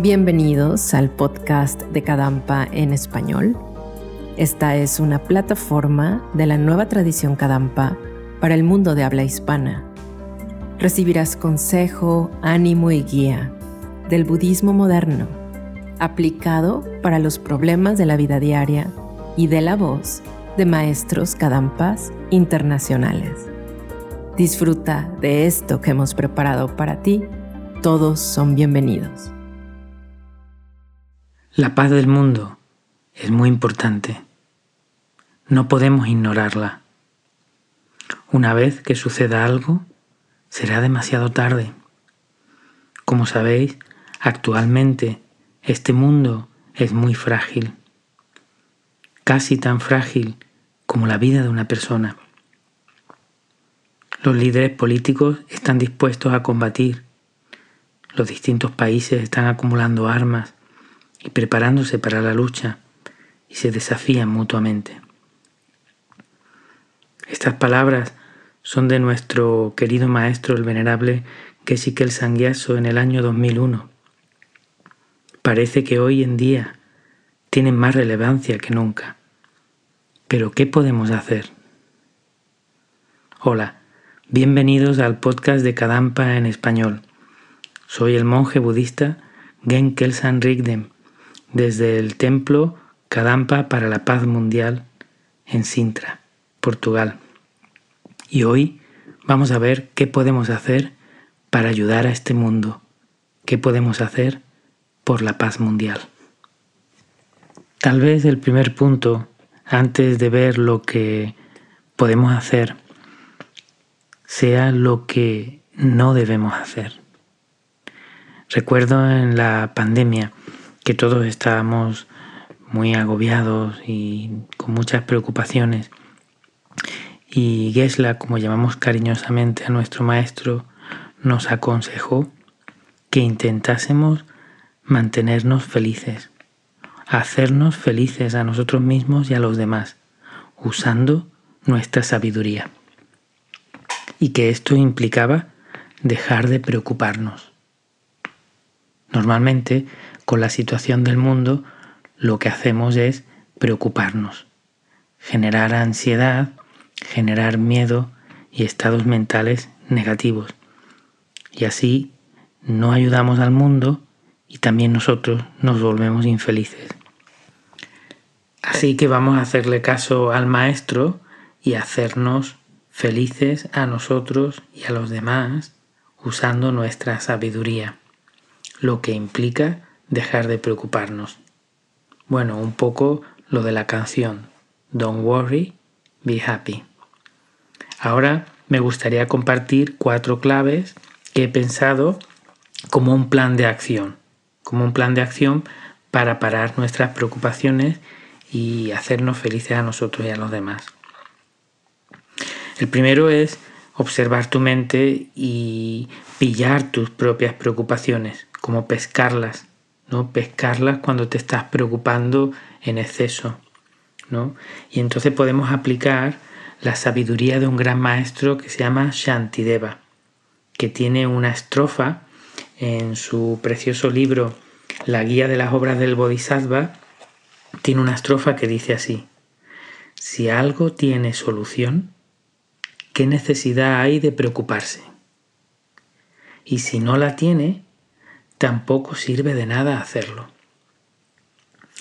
Bienvenidos al podcast de Kadampa en español. Esta es una plataforma de la nueva tradición Kadampa para el mundo de habla hispana. Recibirás consejo, ánimo y guía del budismo moderno, aplicado para los problemas de la vida diaria y de la voz de maestros Kadampas internacionales. Disfruta de esto que hemos preparado para ti. Todos son bienvenidos. La paz del mundo es muy importante. No podemos ignorarla. Una vez que suceda algo, será demasiado tarde. Como sabéis, actualmente este mundo es muy frágil, casi tan frágil como la vida de una persona. Los líderes políticos están dispuestos a combatir. Los distintos países están acumulando armas y preparándose para la lucha y se desafían mutuamente. Estas palabras son de nuestro querido maestro el venerable Geshikel Sangyatso en el año 2001. Parece que hoy en día tienen más relevancia que nunca. Pero ¿qué podemos hacer? Hola, bienvenidos al podcast de Kadampa en español. Soy el monje budista Gen Kelsan Rigdem desde el templo Kadampa para la Paz Mundial en Sintra, Portugal. Y hoy vamos a ver qué podemos hacer para ayudar a este mundo, qué podemos hacer por la paz mundial. Tal vez el primer punto, antes de ver lo que podemos hacer, sea lo que no debemos hacer. Recuerdo en la pandemia que todos estábamos muy agobiados y con muchas preocupaciones. Y Gesla, como llamamos cariñosamente a nuestro maestro, nos aconsejó que intentásemos mantenernos felices, hacernos felices a nosotros mismos y a los demás, usando nuestra sabiduría. Y que esto implicaba dejar de preocuparnos. Normalmente con la situación del mundo, lo que hacemos es preocuparnos, generar ansiedad, generar miedo y estados mentales negativos. Y así no ayudamos al mundo y también nosotros nos volvemos infelices. Así que vamos a hacerle caso al maestro y hacernos felices a nosotros y a los demás usando nuestra sabiduría, lo que implica dejar de preocuparnos. Bueno, un poco lo de la canción Don't Worry, Be Happy. Ahora me gustaría compartir cuatro claves que he pensado como un plan de acción, como un plan de acción para parar nuestras preocupaciones y hacernos felices a nosotros y a los demás. El primero es observar tu mente y pillar tus propias preocupaciones, como pescarlas ¿no? Pescarlas cuando te estás preocupando en exceso, ¿no? Y entonces podemos aplicar la sabiduría de un gran maestro que se llama Shantideva, que tiene una estrofa en su precioso libro La guía de las obras del Bodhisattva, tiene una estrofa que dice así, si algo tiene solución, ¿qué necesidad hay de preocuparse? Y si no la tiene, tampoco sirve de nada hacerlo.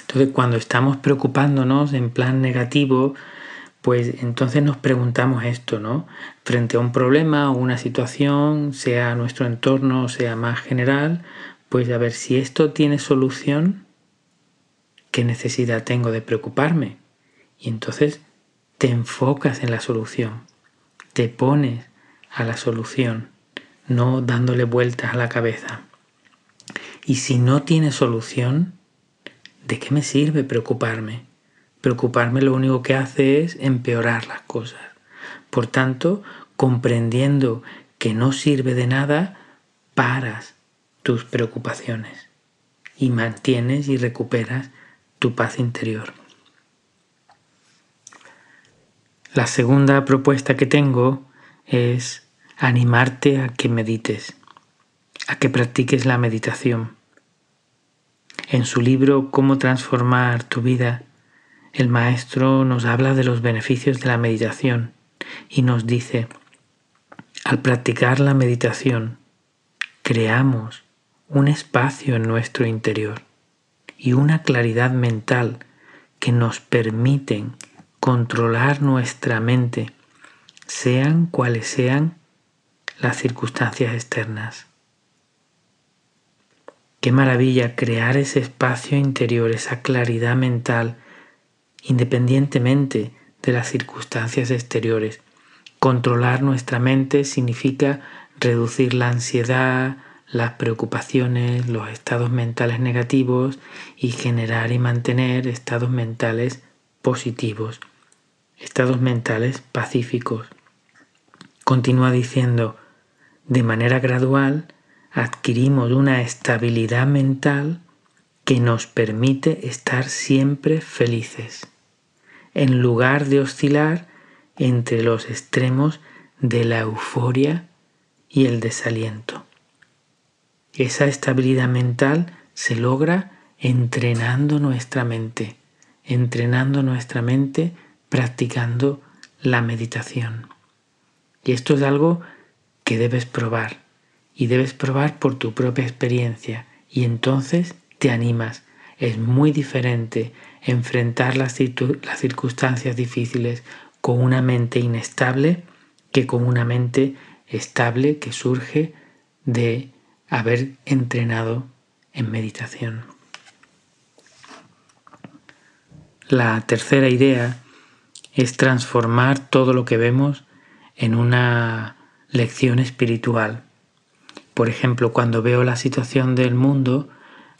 Entonces cuando estamos preocupándonos en plan negativo, pues entonces nos preguntamos esto, ¿no? Frente a un problema o una situación, sea nuestro entorno, sea más general, pues a ver si esto tiene solución, ¿qué necesidad tengo de preocuparme? Y entonces te enfocas en la solución, te pones a la solución, no dándole vueltas a la cabeza. Y si no tiene solución, ¿de qué me sirve preocuparme? Preocuparme lo único que hace es empeorar las cosas. Por tanto, comprendiendo que no sirve de nada, paras tus preocupaciones y mantienes y recuperas tu paz interior. La segunda propuesta que tengo es animarte a que medites, a que practiques la meditación En su libro Cómo transformar tu vida, el maestro nos habla de los beneficios de la meditación y nos dice, al practicar la meditación, creamos un espacio en nuestro interior y una claridad mental que nos permiten controlar nuestra mente, sean cuales sean las circunstancias externas. Qué maravilla crear ese espacio interior, esa claridad mental, independientemente de las circunstancias exteriores. Controlar nuestra mente significa reducir la ansiedad, las preocupaciones, los estados mentales negativos y generar y mantener estados mentales positivos, estados mentales pacíficos. Continúa diciendo, de manera gradual adquirimos una estabilidad mental que nos permite estar siempre felices, en lugar de oscilar entre los extremos de la euforia y el desaliento. Esa estabilidad mental se logra entrenando nuestra mente, entrenando nuestra mente practicando la meditación. Y esto es algo que debes probar y debes probar por tu propia experiencia y entonces te animas. Es muy diferente enfrentar las, circunstancias difíciles con una mente inestable que con una mente estable que surge de haber entrenado en meditación. La tercera idea es transformar todo lo que vemos en una lección espiritual. Por ejemplo, cuando veo la situación del mundo,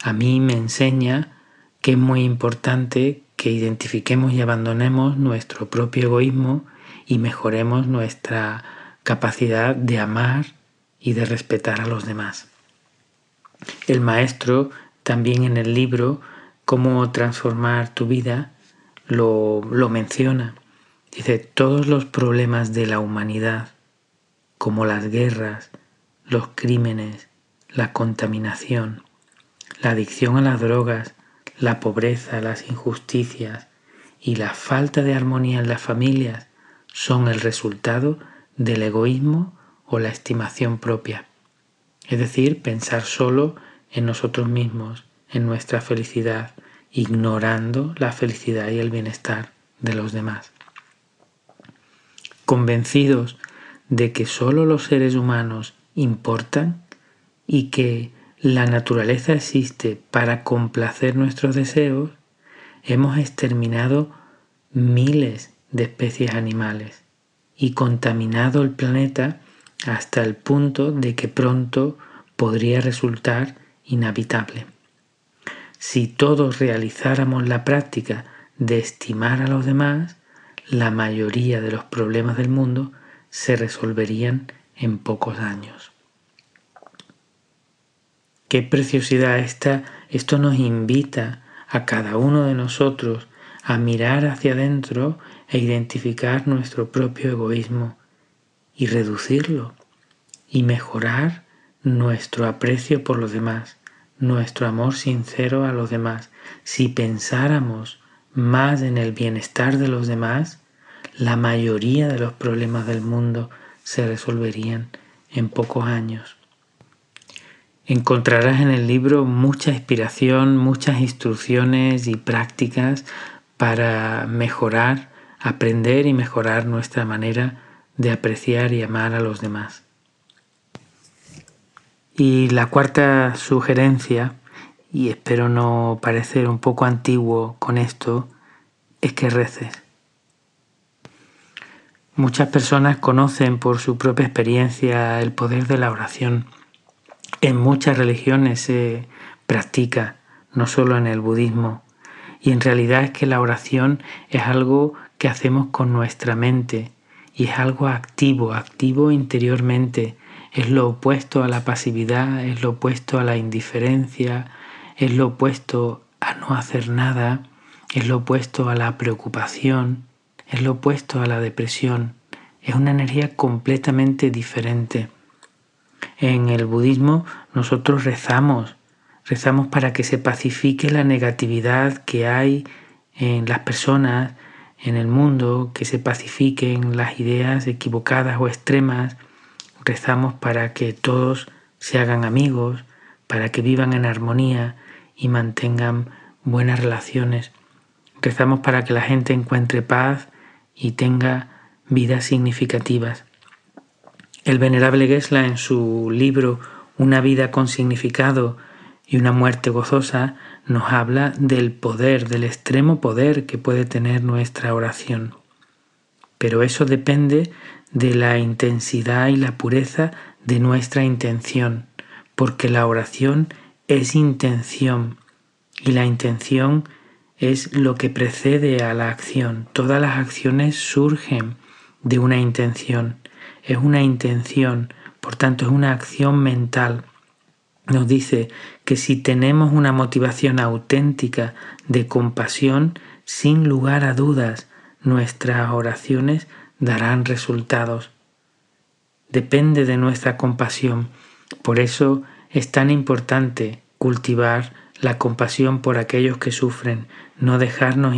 a mí me enseña que es muy importante que identifiquemos y abandonemos nuestro propio egoísmo y mejoremos nuestra capacidad de amar y de respetar a los demás. El maestro también en el libro Cómo transformar tu vida lo, lo menciona. Dice, todos los problemas de la humanidad, como las guerras, los crímenes, la contaminación, la adicción a las drogas, la pobreza, las injusticias y la falta de armonía en las familias son el resultado del egoísmo o la estimación propia es decir, pensar solo en nosotros mismos, en nuestra felicidad, ignorando la felicidad y el bienestar de los demás. Convencidos de que solo los seres humanos importan y que la naturaleza existe para complacer nuestros deseos, hemos exterminado miles de especies animales y contaminado el planeta hasta el punto de que pronto podría resultar inhabitable. Si todos realizáramos la práctica de estimar a los demás, la mayoría de los problemas del mundo se resolverían en pocos años. Qué preciosidad esta, esto nos invita a cada uno de nosotros a mirar hacia adentro e identificar nuestro propio egoísmo y reducirlo y mejorar nuestro aprecio por los demás, nuestro amor sincero a los demás. Si pensáramos más en el bienestar de los demás, la mayoría de los problemas del mundo se resolverían en pocos años. Encontrarás en el libro mucha inspiración, muchas instrucciones y prácticas para mejorar, aprender y mejorar nuestra manera de apreciar y amar a los demás. Y la cuarta sugerencia, y espero no parecer un poco antiguo con esto, es que reces. Muchas personas conocen por su propia experiencia el poder de la oración. En muchas religiones se practica, no solo en el budismo. Y en realidad es que la oración es algo que hacemos con nuestra mente, y es algo activo, activo interiormente. Es lo opuesto a la pasividad, es lo opuesto a la indiferencia, es lo opuesto a no hacer nada, es lo opuesto a la preocupación, es lo opuesto a la depresión. Es una energía completamente diferente. En el budismo nosotros rezamos rezamos para que se pacifique la negatividad que hay en las personas, en el mundo, que se pacifiquen las ideas equivocadas o extremas. Rezamos para que todos se hagan amigos, para que vivan en armonía y mantengan buenas relaciones. Rezamos para que la gente encuentre paz y tenga vidas significativas. El venerable Gesla en su libro Una vida con significado y una muerte gozosa nos habla del poder, del extremo poder que puede tener nuestra oración. Pero eso depende de la intensidad y la pureza de nuestra intención, porque la oración es intención y la intención es lo que precede a la acción. Todas las acciones surgen de una intención. Es una intención, por tanto es una acción mental. Nos dice que si tenemos una motivación auténtica de compasión, sin lugar a dudas, nuestras oraciones darán resultados. Depende de nuestra compasión. Por eso es tan importante cultivar la compasión por aquellos que sufren, no dejarnos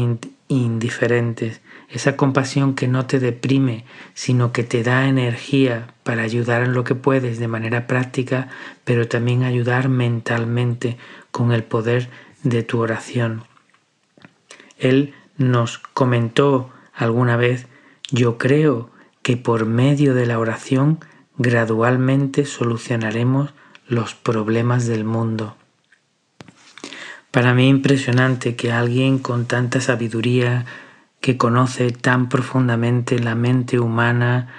indiferentes, esa compasión que no te deprime, sino que te da energía para ayudar en lo que puedes de manera práctica, pero también ayudar mentalmente con el poder de tu oración. Él nos comentó alguna vez, yo creo que por medio de la oración gradualmente solucionaremos los problemas del mundo. Para mí impresionante que alguien con tanta sabiduría, que conoce tan profundamente la mente humana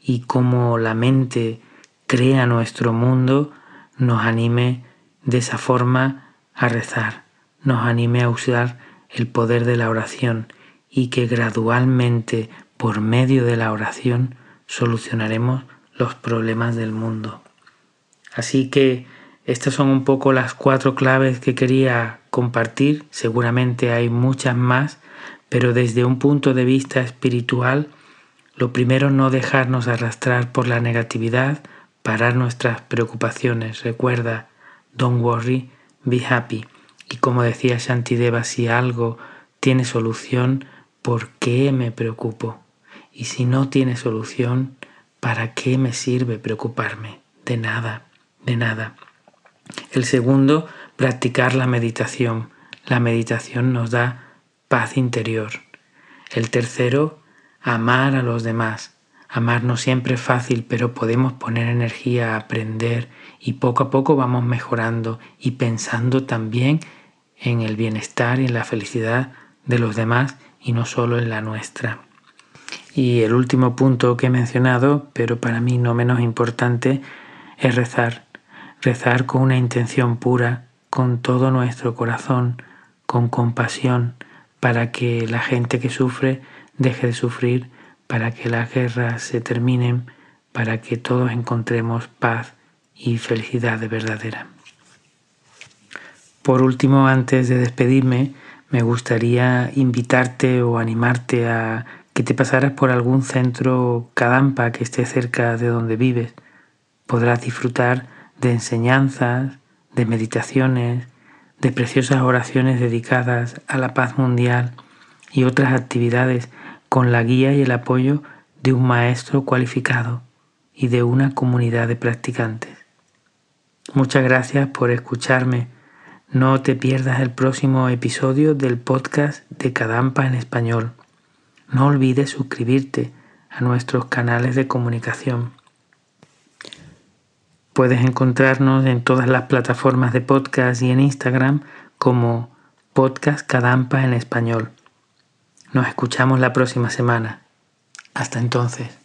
y cómo la mente crea nuestro mundo, nos anime de esa forma a rezar, nos anime a usar el poder de la oración y que gradualmente por medio de la oración solucionaremos los problemas del mundo. Así que estas son un poco las cuatro claves que quería compartir. Seguramente hay muchas más, pero desde un punto de vista espiritual, lo primero no dejarnos arrastrar por la negatividad, parar nuestras preocupaciones. Recuerda, don't worry, be happy. Y como decía Shantideva, si algo tiene solución, ¿por qué me preocupo? Y si no tiene solución, ¿para qué me sirve preocuparme? De nada, de nada. El segundo, practicar la meditación. La meditación nos da paz interior. El tercero, amar a los demás. Amar no siempre es fácil, pero podemos poner energía a aprender y poco a poco vamos mejorando y pensando también en el bienestar y en la felicidad de los demás y no solo en la nuestra. Y el último punto que he mencionado, pero para mí no menos importante, es rezar rezar con una intención pura, con todo nuestro corazón, con compasión, para que la gente que sufre deje de sufrir, para que las guerras se terminen, para que todos encontremos paz y felicidad de verdadera. Por último, antes de despedirme, me gustaría invitarte o animarte a que te pasaras por algún centro Kadampa que esté cerca de donde vives. Podrás disfrutar de enseñanzas, de meditaciones, de preciosas oraciones dedicadas a la paz mundial y otras actividades con la guía y el apoyo de un maestro cualificado y de una comunidad de practicantes. Muchas gracias por escucharme. No te pierdas el próximo episodio del podcast de Cadampa en español. No olvides suscribirte a nuestros canales de comunicación. Puedes encontrarnos en todas las plataformas de podcast y en Instagram como Podcast Cadampa en español. Nos escuchamos la próxima semana. Hasta entonces.